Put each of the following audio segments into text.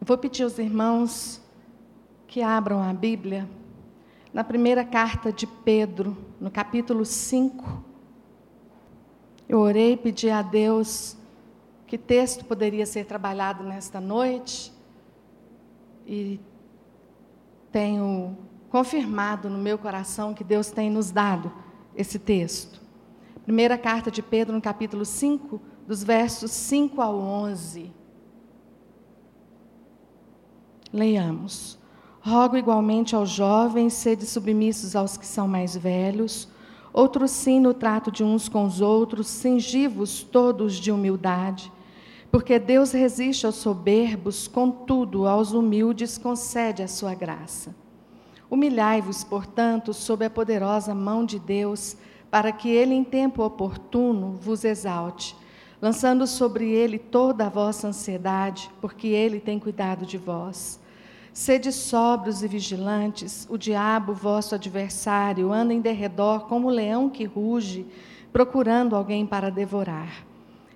Vou pedir aos irmãos que abram a Bíblia na primeira carta de Pedro, no capítulo 5. Eu orei e pedi a Deus que texto poderia ser trabalhado nesta noite e tenho confirmado no meu coração que Deus tem nos dado esse texto. Primeira carta de Pedro, no capítulo 5, dos versos 5 ao 11. Leiamos. Rogo igualmente aos jovens, sede submissos aos que são mais velhos, outros sim no trato de uns com os outros, cingivos todos de humildade, porque Deus resiste aos soberbos, contudo aos humildes concede a sua graça. Humilhai-vos, portanto, sob a poderosa mão de Deus, para que ele em tempo oportuno vos exalte, lançando sobre ele toda a vossa ansiedade, porque ele tem cuidado de vós. Sede sóbrios e vigilantes, o diabo, vosso adversário, anda em derredor como o leão que ruge, procurando alguém para devorar.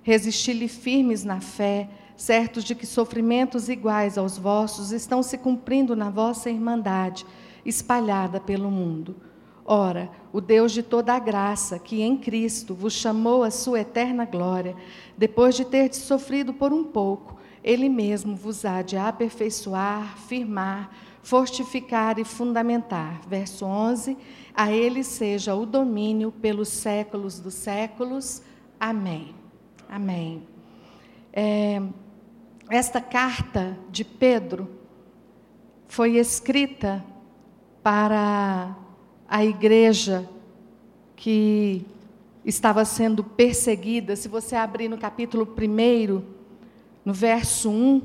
Resisti-lhe firmes na fé, certos de que sofrimentos iguais aos vossos estão se cumprindo na vossa irmandade, espalhada pelo mundo. Ora, o Deus de toda a graça, que em Cristo vos chamou à sua eterna glória, depois de ter sofrido por um pouco, ele mesmo vos há de aperfeiçoar, firmar, fortificar e fundamentar. Verso 11: A ele seja o domínio pelos séculos dos séculos. Amém. Amém. É, esta carta de Pedro foi escrita para a igreja que estava sendo perseguida. Se você abrir no capítulo 1, no verso 1,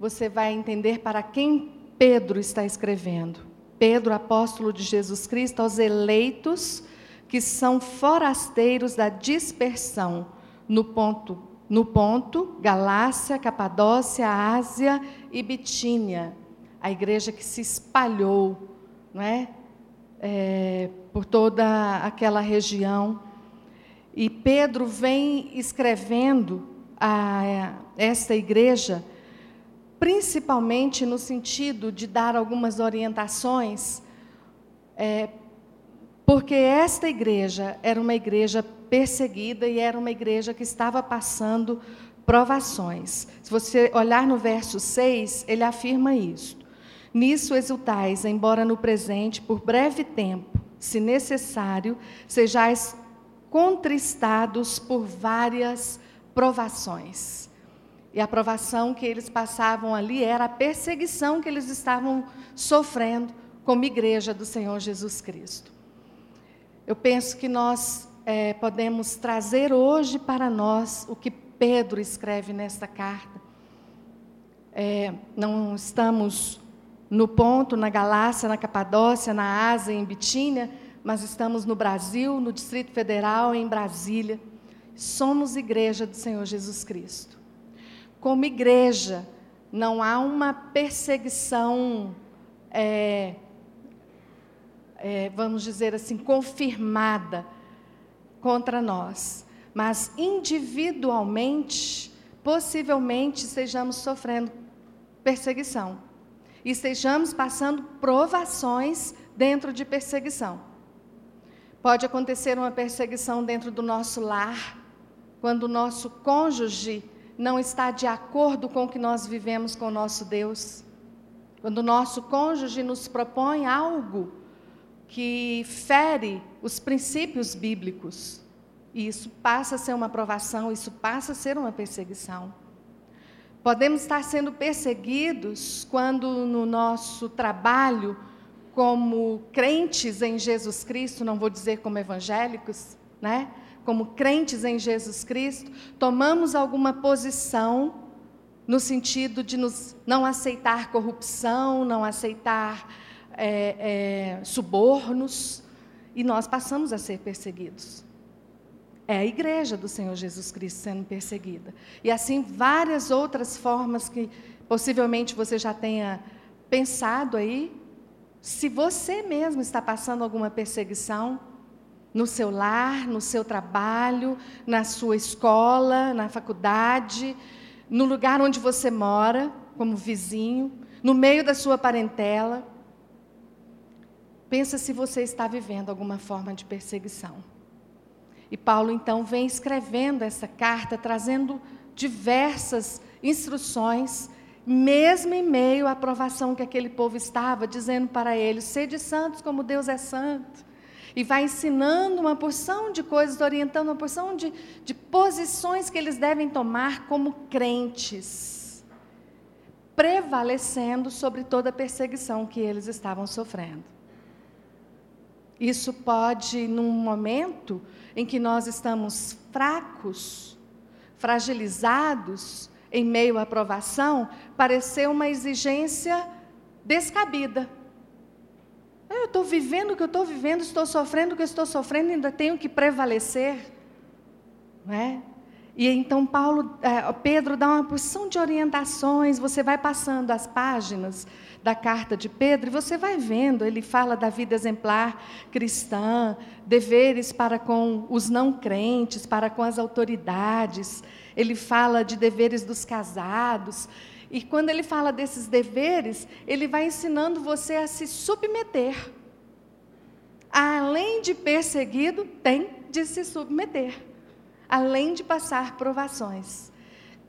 você vai entender para quem Pedro está escrevendo. Pedro, apóstolo de Jesus Cristo, aos eleitos que são forasteiros da dispersão no ponto, no ponto Galácia, Capadócia, Ásia e Bitínia. A igreja que se espalhou, não é? É por toda aquela região. E Pedro vem escrevendo a esta igreja, principalmente no sentido de dar algumas orientações, é, porque esta igreja era uma igreja perseguida e era uma igreja que estava passando provações. Se você olhar no verso 6, ele afirma isso. Nisso exultais, embora no presente, por breve tempo, se necessário, sejais contristados por várias provações. E a provação que eles passavam ali era a perseguição que eles estavam sofrendo como igreja do Senhor Jesus Cristo. Eu penso que nós é, podemos trazer hoje para nós o que Pedro escreve nesta carta. É, não estamos no ponto, na Galácia, na Capadócia, na Ásia, em Bitínia, mas estamos no Brasil, no Distrito Federal, em Brasília. Somos igreja do Senhor Jesus Cristo. Como igreja, não há uma perseguição, é, é, vamos dizer assim, confirmada contra nós, mas individualmente, possivelmente estejamos sofrendo perseguição e estejamos passando provações dentro de perseguição. Pode acontecer uma perseguição dentro do nosso lar, quando o nosso cônjuge não está de acordo com o que nós vivemos com o nosso Deus, quando o nosso cônjuge nos propõe algo que fere os princípios bíblicos, e isso passa a ser uma provação, isso passa a ser uma perseguição. Podemos estar sendo perseguidos quando no nosso trabalho, como crentes em Jesus Cristo, não vou dizer como evangélicos, né? como crentes em Jesus Cristo, tomamos alguma posição no sentido de nos não aceitar corrupção, não aceitar é, é, subornos, e nós passamos a ser perseguidos. É a igreja do Senhor Jesus Cristo sendo perseguida. E assim várias outras formas que possivelmente você já tenha pensado aí. Se você mesmo está passando alguma perseguição, no seu lar, no seu trabalho, na sua escola, na faculdade, no lugar onde você mora. como vizinho, no meio da sua parentela. Pensa se você está vivendo alguma forma de perseguição. E Paulo então vem escrevendo essa carta, trazendo diversas instruções, mesmo em meio à provação que aquele povo estava, dizendo para eles: sede santos como Deus é santo. E vai ensinando uma porção de coisas, orientando uma porção de, de posições que eles devem tomar como crentes, prevalecendo sobre toda a perseguição que eles estavam sofrendo. Isso pode, num momento em que nós estamos fracos, fragilizados, em meio à provação, parecer uma exigência descabida. Eu estou vivendo o que eu estou vivendo, estou sofrendo o que eu estou sofrendo, ainda tenho que prevalecer. Não é? E então Paulo, é, Pedro dá uma porção de orientações, você vai passando as páginas da carta de Pedro e você vai vendo, ele fala da vida exemplar cristã, deveres para com os não crentes, para com as autoridades, ele fala de deveres dos casados. E quando ele fala desses deveres, ele vai ensinando você a se submeter. Além de perseguido, tem de se submeter além de passar provações.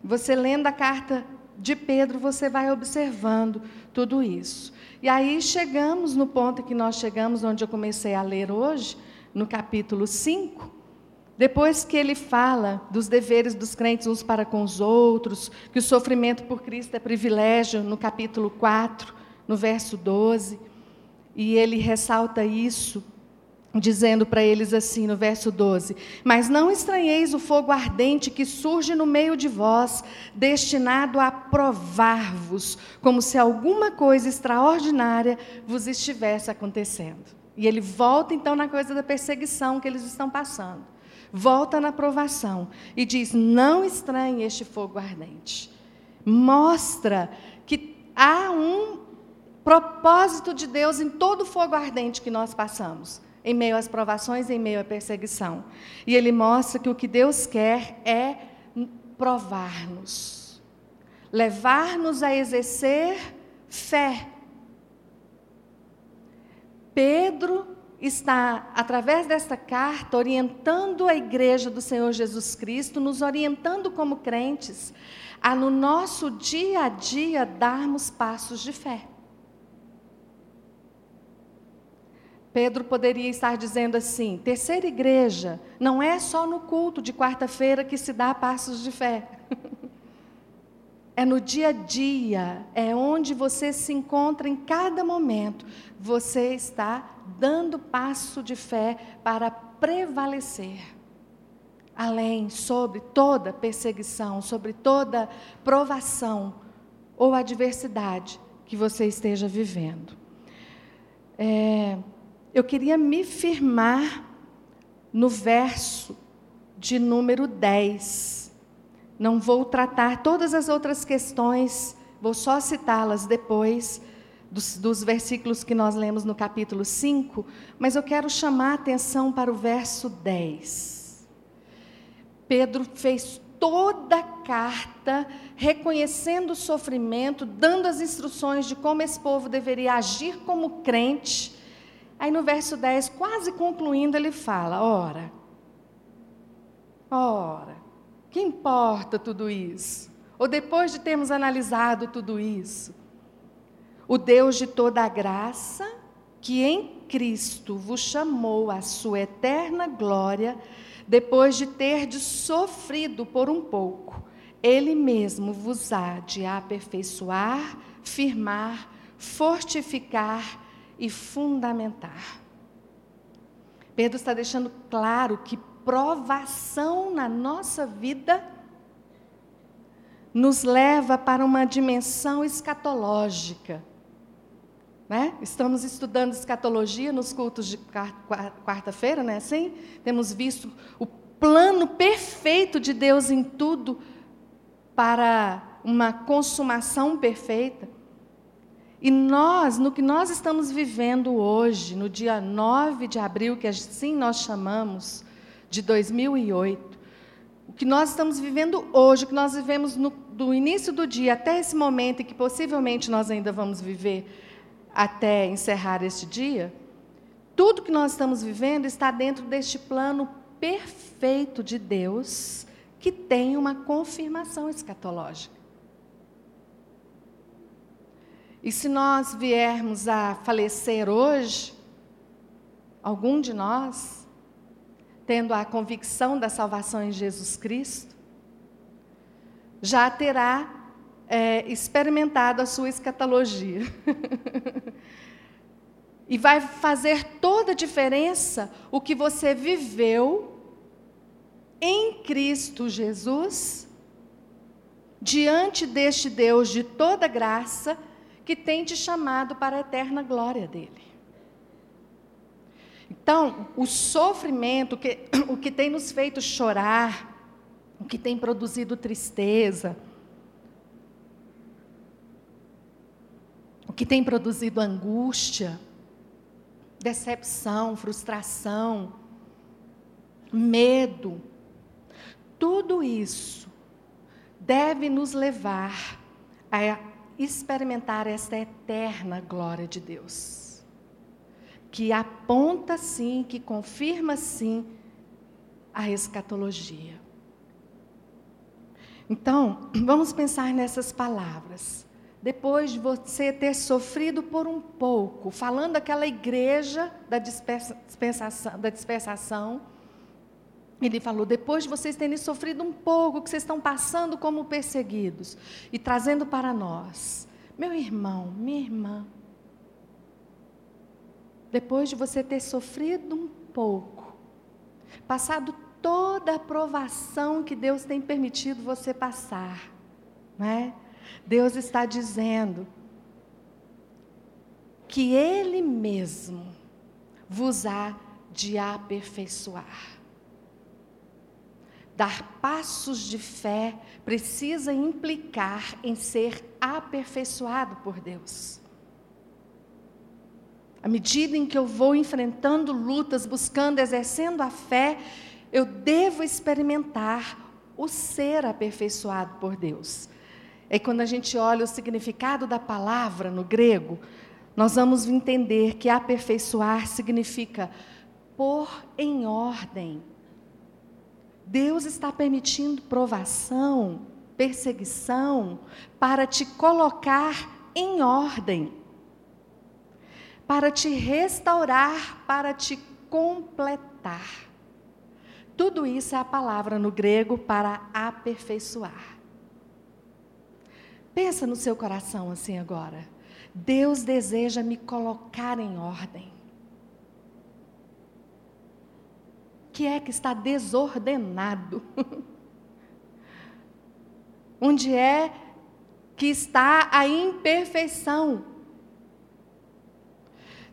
Você lendo a carta de Pedro, você vai observando tudo isso. E aí chegamos no ponto que nós chegamos, onde eu comecei a ler hoje, no capítulo 5, depois que ele fala dos deveres dos crentes uns para com os outros, que o sofrimento por Cristo é privilégio, no capítulo 4, no verso 12, e ele ressalta isso dizendo para eles assim no verso 12: Mas não estranheis o fogo ardente que surge no meio de vós, destinado a provar-vos, como se alguma coisa extraordinária vos estivesse acontecendo. E ele volta então na coisa da perseguição que eles estão passando. Volta na provação e diz: Não estranhe este fogo ardente. Mostra que há um propósito de Deus em todo o fogo ardente que nós passamos em meio às provações, em meio à perseguição. E ele mostra que o que Deus quer é provar-nos, levar-nos a exercer fé. Pedro está, através desta carta, orientando a igreja do Senhor Jesus Cristo, nos orientando como crentes, a no nosso dia a dia darmos passos de fé. Pedro poderia estar dizendo assim: terceira igreja não é só no culto de quarta-feira que se dá passos de fé. é no dia a dia, é onde você se encontra em cada momento. Você está dando passo de fé para prevalecer. Além, sobre toda perseguição, sobre toda provação ou adversidade que você esteja vivendo. É, eu queria me firmar no verso de número 10. Não vou tratar todas as outras questões, vou só citá-las depois dos, dos, versículos que nós lemos no capítulo 5, mas eu quero chamar a atenção para o verso 10. Pedro fez toda a carta reconhecendo o sofrimento, dando as instruções de como esse povo deveria agir como crente Aí no verso 10, quase concluindo, ele fala: ora, ora, que importa tudo isso? Ou depois de termos analisado tudo isso, o Deus de toda a graça, que em Cristo vos chamou à sua eterna glória, depois de ter de sofrido por um pouco, Ele mesmo vos há de aperfeiçoar, firmar, fortificar e fundamentar. Pedro está deixando claro que provação na nossa vida nos leva para uma dimensão escatológica. Né? Estamos estudando escatologia nos cultos de quarta-feira, não é assim? Temos visto o plano perfeito de Deus em tudo para uma consumação perfeita. E nós, no que nós estamos vivendo hoje, no dia 9 de abril, que assim nós chamamos, de 2008, o que nós estamos vivendo hoje, o que nós vivemos no, do início do dia até esse momento, e que possivelmente nós ainda vamos viver até encerrar este dia, tudo que nós estamos vivendo está dentro deste plano perfeito de Deus, que tem uma confirmação escatológica. E se nós viermos a falecer hoje, algum de nós, tendo a convicção da salvação em Jesus Cristo, já terá é, experimentado a sua escatologia. e vai fazer toda a diferença o que você viveu em Cristo Jesus, diante deste Deus de toda graça, que tem te chamado para a eterna glória dele. Então, o sofrimento, que, o que tem nos feito chorar, o que tem produzido tristeza, o que tem produzido angústia, decepção, frustração, medo, tudo isso deve nos levar a experimentar esta eterna glória de Deus, que aponta sim, que confirma sim a escatologia. Então, vamos pensar nessas palavras. Depois de você ter sofrido por um pouco, falando daquela igreja da dispersação, da dispersação ele falou: depois de vocês terem sofrido um pouco, que vocês estão passando como perseguidos, e trazendo para nós, meu irmão, minha irmã, depois de você ter sofrido um pouco, passado toda a provação que Deus tem permitido você passar, né? Deus está dizendo que Ele mesmo vos há de aperfeiçoar. Dar passos de fé precisa implicar em ser aperfeiçoado por Deus. À medida em que eu vou enfrentando lutas, buscando, exercendo a fé, eu devo experimentar o ser aperfeiçoado por Deus. É quando a gente olha o significado da palavra no grego, nós vamos entender que aperfeiçoar significa pôr em ordem, Deus está permitindo provação, perseguição, para te colocar em ordem, para te restaurar, para te completar. Tudo isso é a palavra no grego para aperfeiçoar. Pensa no seu coração assim agora. Deus deseja me colocar em ordem. Que é que está desordenado? Onde é que está a imperfeição?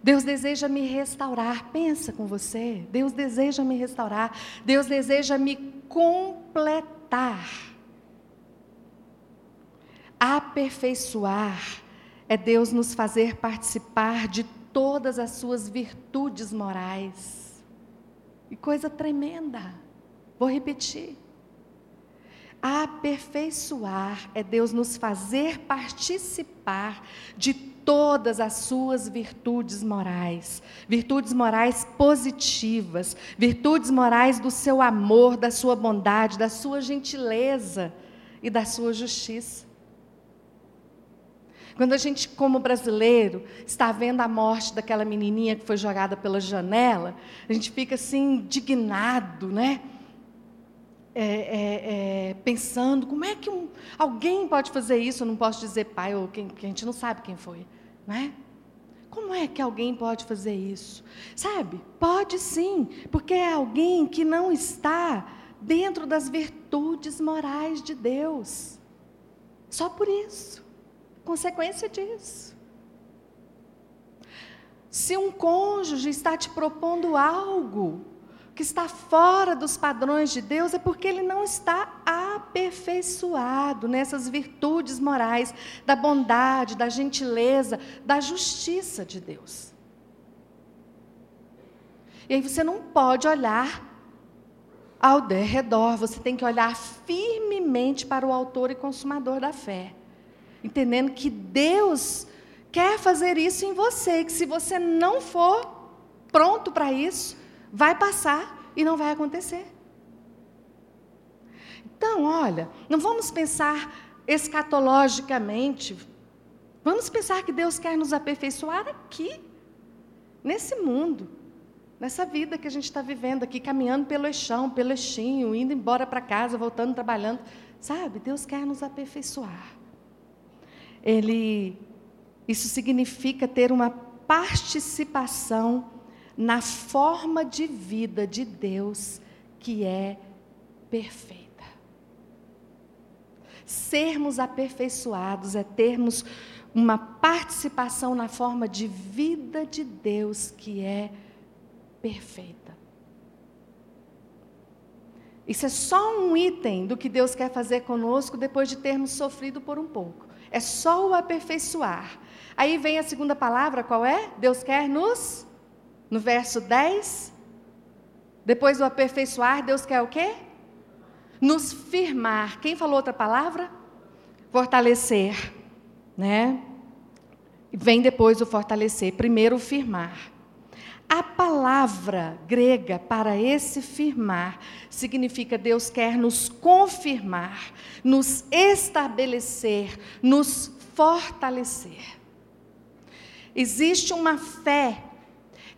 Deus deseja me restaurar. Pensa com você. Deus deseja me restaurar. Deus deseja me completar. Aperfeiçoar é Deus nos fazer participar de todas as suas virtudes morais. E coisa tremenda. Vou repetir. Aperfeiçoar é Deus nos fazer participar de todas as suas virtudes morais, virtudes morais positivas, virtudes morais do seu amor, da sua bondade, da sua gentileza e da sua justiça. Quando a gente, como brasileiro, está vendo a morte daquela menininha que foi jogada pela janela, a gente fica assim indignado, né? É, é, é, pensando como é que um, alguém pode fazer isso. Eu não posso dizer pai ou quem, que a gente não sabe quem foi, né? Como é que alguém pode fazer isso? Sabe? Pode sim, porque é alguém que não está dentro das virtudes morais de Deus. Só por isso consequência disso. Se um cônjuge está te propondo algo que está fora dos padrões de Deus, é porque ele não está aperfeiçoado nessas virtudes morais da bondade, da gentileza, da justiça de Deus. E aí você não pode olhar ao derredor. Você tem que olhar firmemente para o autor e consumador da fé, entendendo que Deus quer fazer isso em você, que se você não for pronto para isso, vai passar e não vai acontecer. Então, olha, não vamos pensar escatologicamente, vamos pensar que Deus quer nos aperfeiçoar aqui, nesse mundo, nessa vida que a gente está vivendo aqui, caminhando pelo eixão, pelo eixinho, indo embora para casa, voltando, trabalhando. Sabe, Deus quer nos aperfeiçoar. Ele, isso significa ter uma participação na forma de vida de Deus que é perfeita. Sermos aperfeiçoados é termos uma participação na forma de vida de Deus que é perfeita. Isso é só um item do que Deus quer fazer conosco depois de termos sofrido por um pouco. É só o aperfeiçoar. Aí vem a segunda palavra, qual é? Deus quer nos, no verso 10, depois do aperfeiçoar, Deus quer o quê? nos firmar. Quem falou outra palavra? Fortalecer, né? Vem depois o fortalecer. Primeiro firmar. A palavra grega para esse firmar significa Deus quer nos confirmar, nos estabelecer, nos fortalecer. Existe uma fé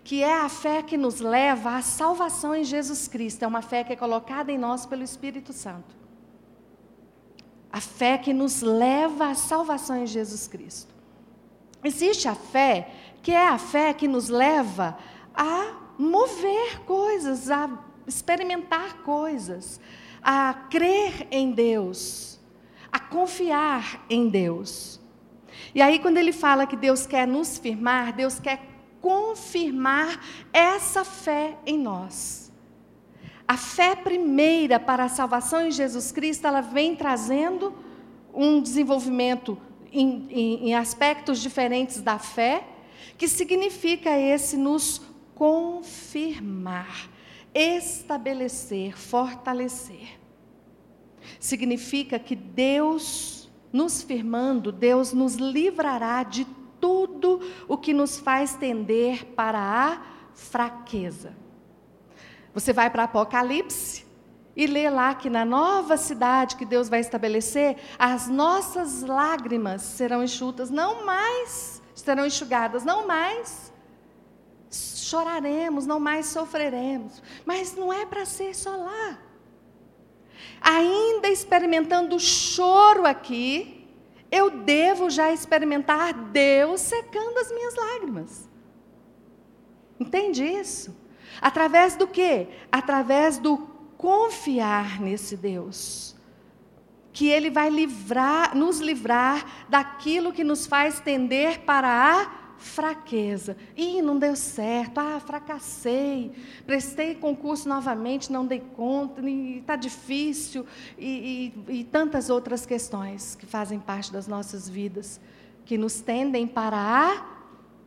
que é a fé que nos leva à salvação em Jesus Cristo. É uma fé que é colocada em nós pelo Espírito Santo. A fé que nos leva à salvação em Jesus Cristo. Existe a fé que é a fé que nos leva a mover coisas, a experimentar coisas, a crer em Deus, a confiar em Deus. E aí, quando ele fala que Deus quer nos firmar, Deus quer confirmar essa fé em nós. A fé primeira para a salvação em Jesus Cristo, ela vem trazendo um desenvolvimento em, em, em aspectos diferentes da fé, que significa esse nos confirmar, estabelecer, fortalecer. Significa que Deus, nos firmando, Deus nos livrará de tudo o que nos faz tender para a fraqueza. Você vai para Apocalipse e lê lá que na nova cidade que Deus vai estabelecer, as nossas lágrimas serão enxutas, não mais serão enxugadas, não mais choraremos, não mais sofreremos. Mas não é para ser só lá. Ainda experimentando choro aqui, eu devo já experimentar Deus secando as minhas lágrimas. Entende isso? Através do quê? Através do confiar nesse Deus. Que Ele vai livrar, nos livrar daquilo que nos faz tender para a fraqueza. Ih, não deu certo. Ah, fracassei. Prestei concurso novamente, não dei conta. Está difícil. E, e, e tantas outras questões que fazem parte das nossas vidas, que nos tendem para a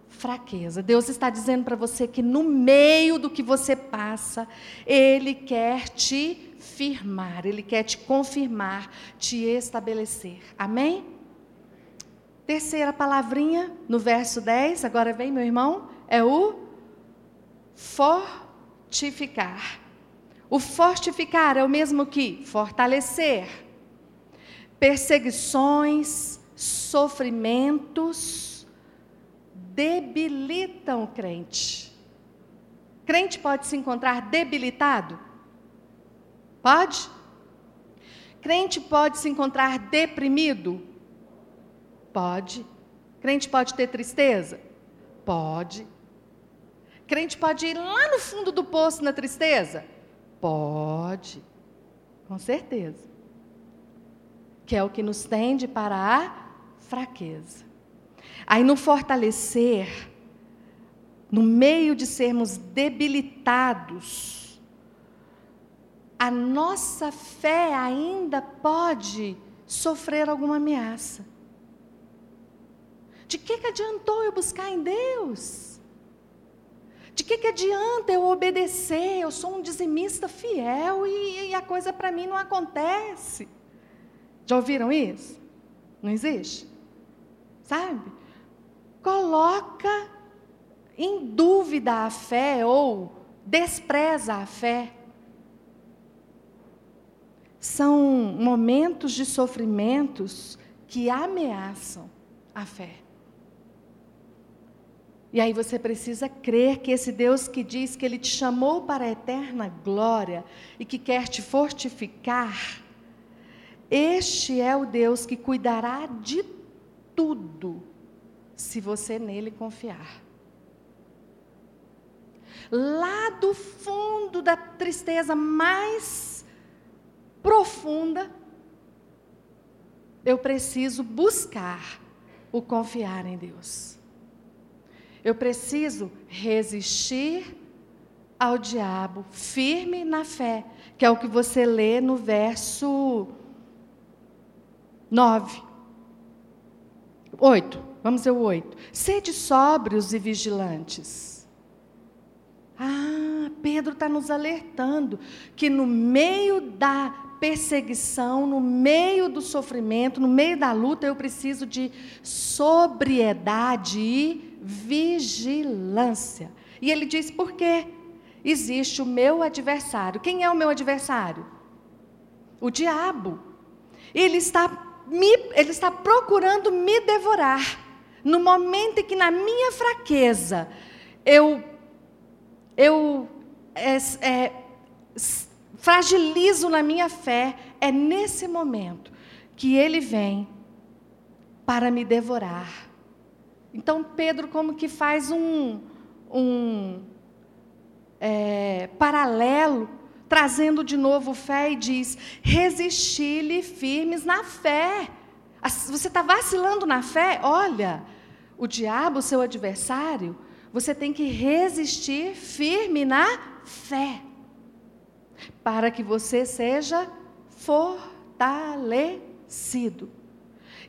fraqueza. Deus está dizendo para você que no meio do que você passa, Ele quer te firmar, Ele quer te confirmar, te estabelecer. Amém? Terceira palavrinha no verso 10, agora vem, meu irmão, é o fortificar. O fortificar é o mesmo que fortalecer. Perseguições, sofrimentos debilitam o crente. Crente pode se encontrar debilitado? Pode? Crente pode se encontrar deprimido? Pode. Crente pode ter tristeza? Pode. Crente pode ir lá no fundo do poço na tristeza? Pode. Com certeza. Que é o que nos tende para a fraqueza. Aí no fortalecer, no meio de sermos debilitados, a nossa fé ainda pode sofrer alguma ameaça. De que, que adiantou eu buscar em Deus? De que, que adianta eu obedecer? Eu sou um dizimista fiel e, e a coisa para mim não acontece. Já ouviram isso? Não existe? Sabe? Coloca em dúvida a fé ou despreza a fé. São momentos de sofrimentos que ameaçam a fé. E aí você precisa crer que esse Deus que diz que Ele te chamou para a eterna glória e que quer te fortificar, este é o Deus que cuidará de tudo, se você nele confiar. Lá do fundo da tristeza mais profunda, eu preciso buscar o confiar em Deus. Eu preciso resistir ao diabo, firme na fé, que é o que você lê no verso 9. 8. Vamos ver o 8. Sede sóbrios e vigilantes. Ah, Pedro está nos alertando que no meio da perseguição, no meio do sofrimento, no meio da luta, eu preciso de sobriedade e vigilância. E ele diz por quê? Existe o meu adversário. Quem é o meu adversário? O diabo. Ele está me, ele está procurando me devorar. No momento em que na minha fraqueza eu eu é, é, fragilizo na minha fé, é nesse momento que ele vem para me devorar. Então Pedro como que faz um, um é, paralelo, trazendo de novo fé e diz: resisti-lhe firmes na fé. Você está vacilando na fé? Olha, o diabo, seu adversário, você tem que resistir firme na fé para que você seja fortalecido.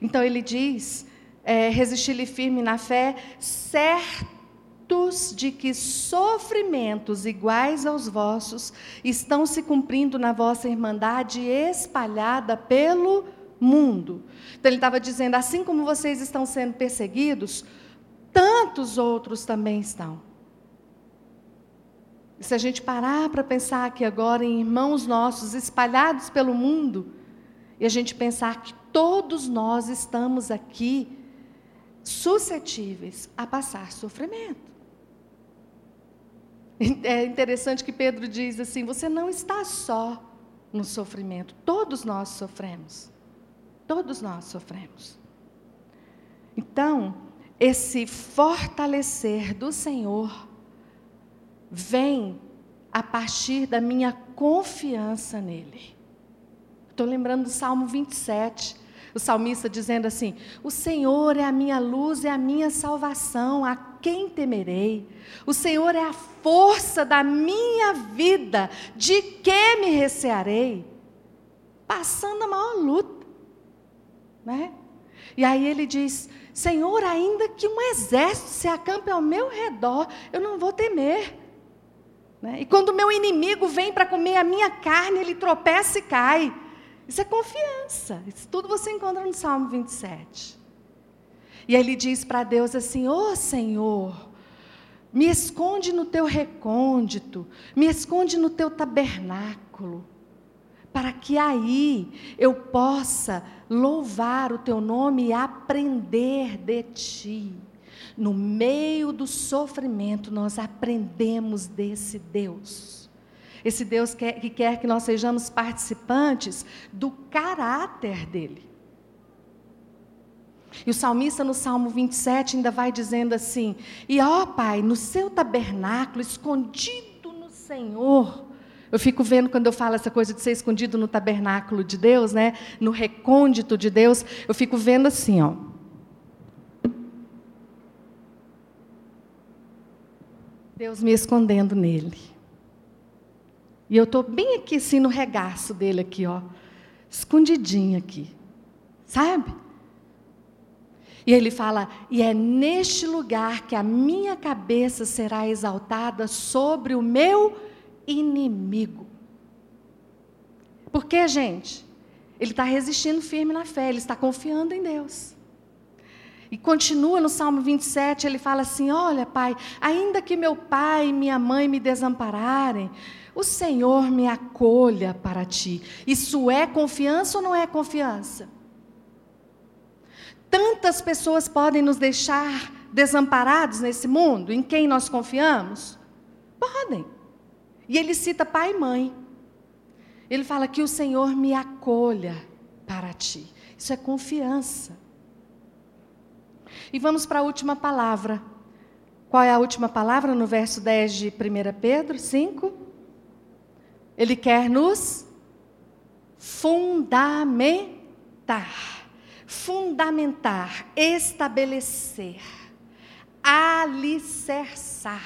Então ele diz: é, resistir-lhe firme na fé, certos de que sofrimentos iguais aos vossos estão se cumprindo na vossa irmandade espalhada pelo mundo. Então ele estava dizendo: assim como vocês estão sendo perseguidos, tantos outros também estão. E se a gente parar para pensar aqui agora em irmãos nossos espalhados pelo mundo, e a gente pensar que todos nós estamos aqui suscetíveis a passar sofrimento. É interessante que Pedro diz assim: você não está só no sofrimento, todos nós sofremos. Todos nós sofremos. Então, esse fortalecer do Senhor vem a partir da minha confiança nele. Estou lembrando do Salmo 27, o salmista dizendo assim: O Senhor é a minha luz e a minha salvação, a quem temerei? O Senhor é a força da minha vida, de que me recearei? Passando a maior luta, né? E aí ele diz: Senhor, ainda que um exército se acampe ao meu redor, eu não vou temer. Né? E quando o meu inimigo vem para comer a minha carne, ele tropeça e cai. Isso é confiança. Isso tudo você encontra no Salmo 27. E ele diz para Deus assim: Ô oh, Senhor, me esconde no teu recôndito, me esconde no teu tabernáculo, para que aí eu possa louvar o teu nome e aprender de ti. No meio do sofrimento, nós aprendemos desse Deus. Esse Deus que, que quer que nós sejamos participantes do caráter dele. E o salmista no Salmo 27 ainda vai dizendo assim: E ó Pai, no seu tabernáculo, escondido no Senhor. Eu fico vendo quando eu falo essa coisa de ser escondido no tabernáculo de Deus, né? No recôndito de Deus, eu fico vendo assim, ó. Deus me escondendo nele. E eu estou bem aqui, assim, no regaço dele, aqui, ó. Escondidinho aqui. Sabe? E ele fala: e é neste lugar que a minha cabeça será exaltada sobre o meu inimigo. Por quê, gente? Ele está resistindo firme na fé, ele está confiando em Deus. E continua no Salmo 27, ele fala assim: Olha, Pai, ainda que meu pai e minha mãe me desampararem, o Senhor me acolha para ti. Isso é confiança ou não é confiança? Tantas pessoas podem nos deixar desamparados nesse mundo, em quem nós confiamos? Podem. E ele cita pai e mãe. Ele fala que o Senhor me acolha para ti. Isso é confiança. E vamos para a última palavra. Qual é a última palavra no verso 10 de 1 Pedro 5? Ele quer nos fundamentar fundamentar, estabelecer, alicerçar.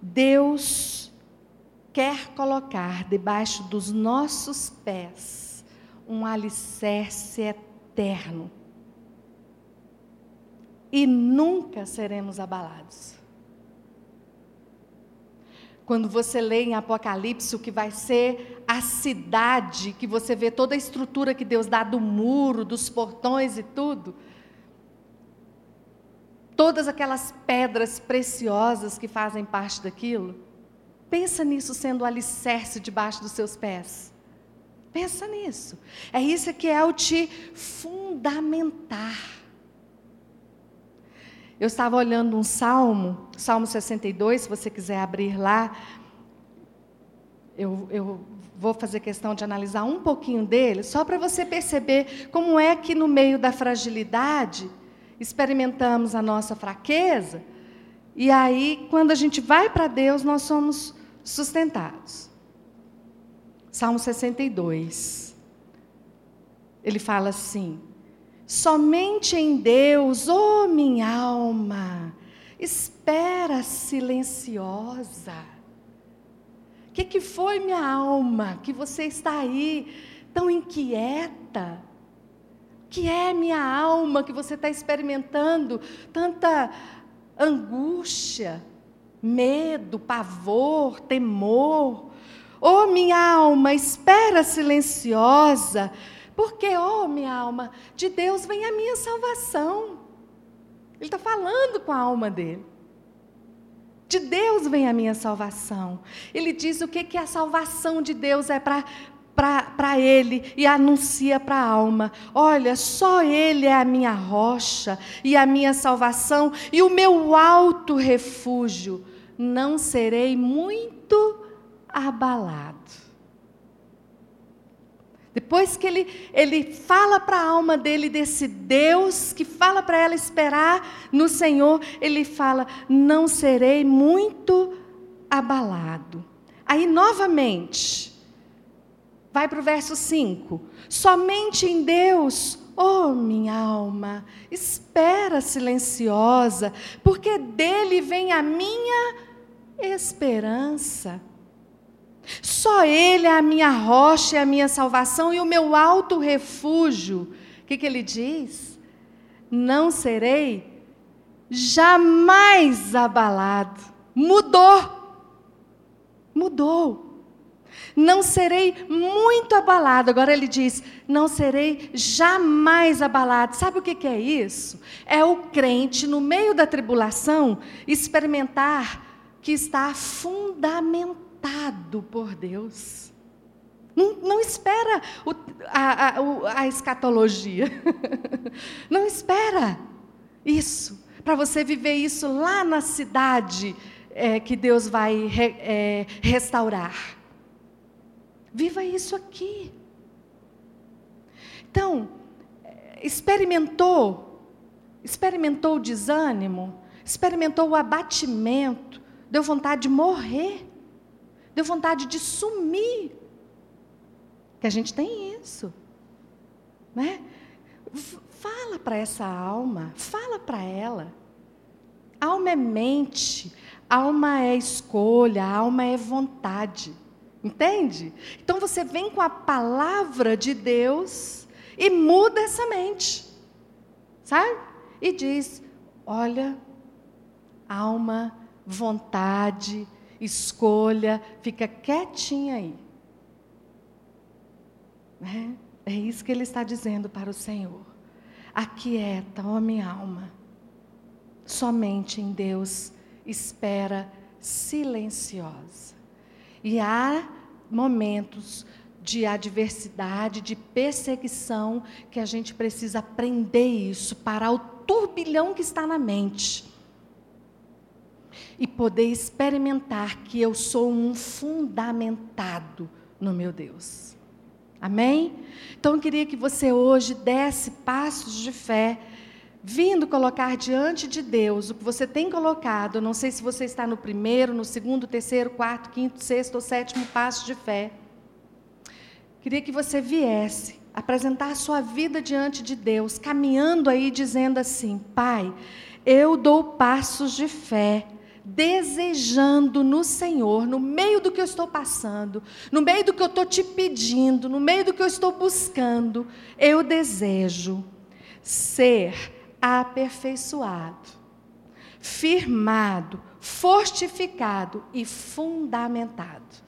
Deus quer colocar debaixo dos nossos pés um alicerce eterno. E nunca seremos abalados. Quando você lê em Apocalipse o que vai ser a cidade, que você vê toda a estrutura que Deus dá do muro, dos portões e tudo, todas aquelas pedras preciosas que fazem parte daquilo, pensa nisso sendo o alicerce debaixo dos seus pés. Pensa nisso. É isso que é o te fundamentar. Eu estava olhando um salmo, Salmo 62, se você quiser abrir lá. Eu, eu vou fazer questão de analisar um pouquinho dele, só para você perceber como é que no meio da fragilidade experimentamos a nossa fraqueza, e aí, quando a gente vai para Deus, nós somos sustentados. Salmo 62. Ele fala assim: Somente em Deus, oh minha alma, espera silenciosa. O que, que foi, minha alma, que você está aí tão inquieta? que é minha alma que você está experimentando tanta angústia, medo, pavor, temor? Oh, minha alma, espera silenciosa, porque, oh, minha alma, de Deus vem a minha salvação. Ele está falando com a alma dele. De Deus vem a minha salvação. Ele diz o que, que a salvação de Deus é para para ele e anuncia para a alma: olha, só Ele é a minha rocha e a minha salvação e o meu alto refúgio. Não serei muito abalado. Depois que ele, ele fala para a alma dele desse Deus, que fala para ela esperar no Senhor, ele fala: Não serei muito abalado. Aí, novamente, vai para o verso 5: Somente em Deus, oh minha alma, espera silenciosa, porque dele vem a minha esperança. Só Ele é a minha rocha, é a minha salvação e o meu alto refúgio. O que, que ele diz? Não serei jamais abalado. Mudou. Mudou. Não serei muito abalado. Agora ele diz: não serei jamais abalado. Sabe o que, que é isso? É o crente, no meio da tribulação, experimentar que está fundamentado tratado por Deus. Não, não espera o, a, a, a escatologia. não espera isso. Para você viver isso lá na cidade é, que Deus vai re, é, restaurar. Viva isso aqui. Então, experimentou, experimentou o desânimo, experimentou o abatimento, deu vontade de morrer deu vontade de sumir. Que a gente tem isso. Né? Fala para essa alma, fala para ela. Alma é mente, alma é escolha, alma é vontade. Entende? Então você vem com a palavra de Deus e muda essa mente. Sabe? E diz: olha, alma, vontade, escolha, fica quietinha aí. Né? É isso que ele está dizendo para o Senhor. Aquieta, ó minha alma. Somente em Deus espera silenciosa. E há momentos de adversidade, de perseguição, que a gente precisa aprender isso, parar o turbilhão que está na mente e poder experimentar que eu sou um fundamentado no meu Deus. Amém? Então eu queria que você hoje desse passos de fé, vindo colocar diante de Deus o que você tem colocado. Não sei se você está no primeiro, no segundo, terceiro, quarto, quinto, sexto ou sétimo passo de fé. Queria que você viesse apresentar a sua vida diante de Deus, caminhando aí dizendo assim: Pai, eu dou passos de fé desejando no Senhor, no meio do que eu estou passando, no meio do que eu estou te pedindo, no meio do que eu estou buscando, eu desejo ser aperfeiçoado, firmado, fortificado e fundamentado.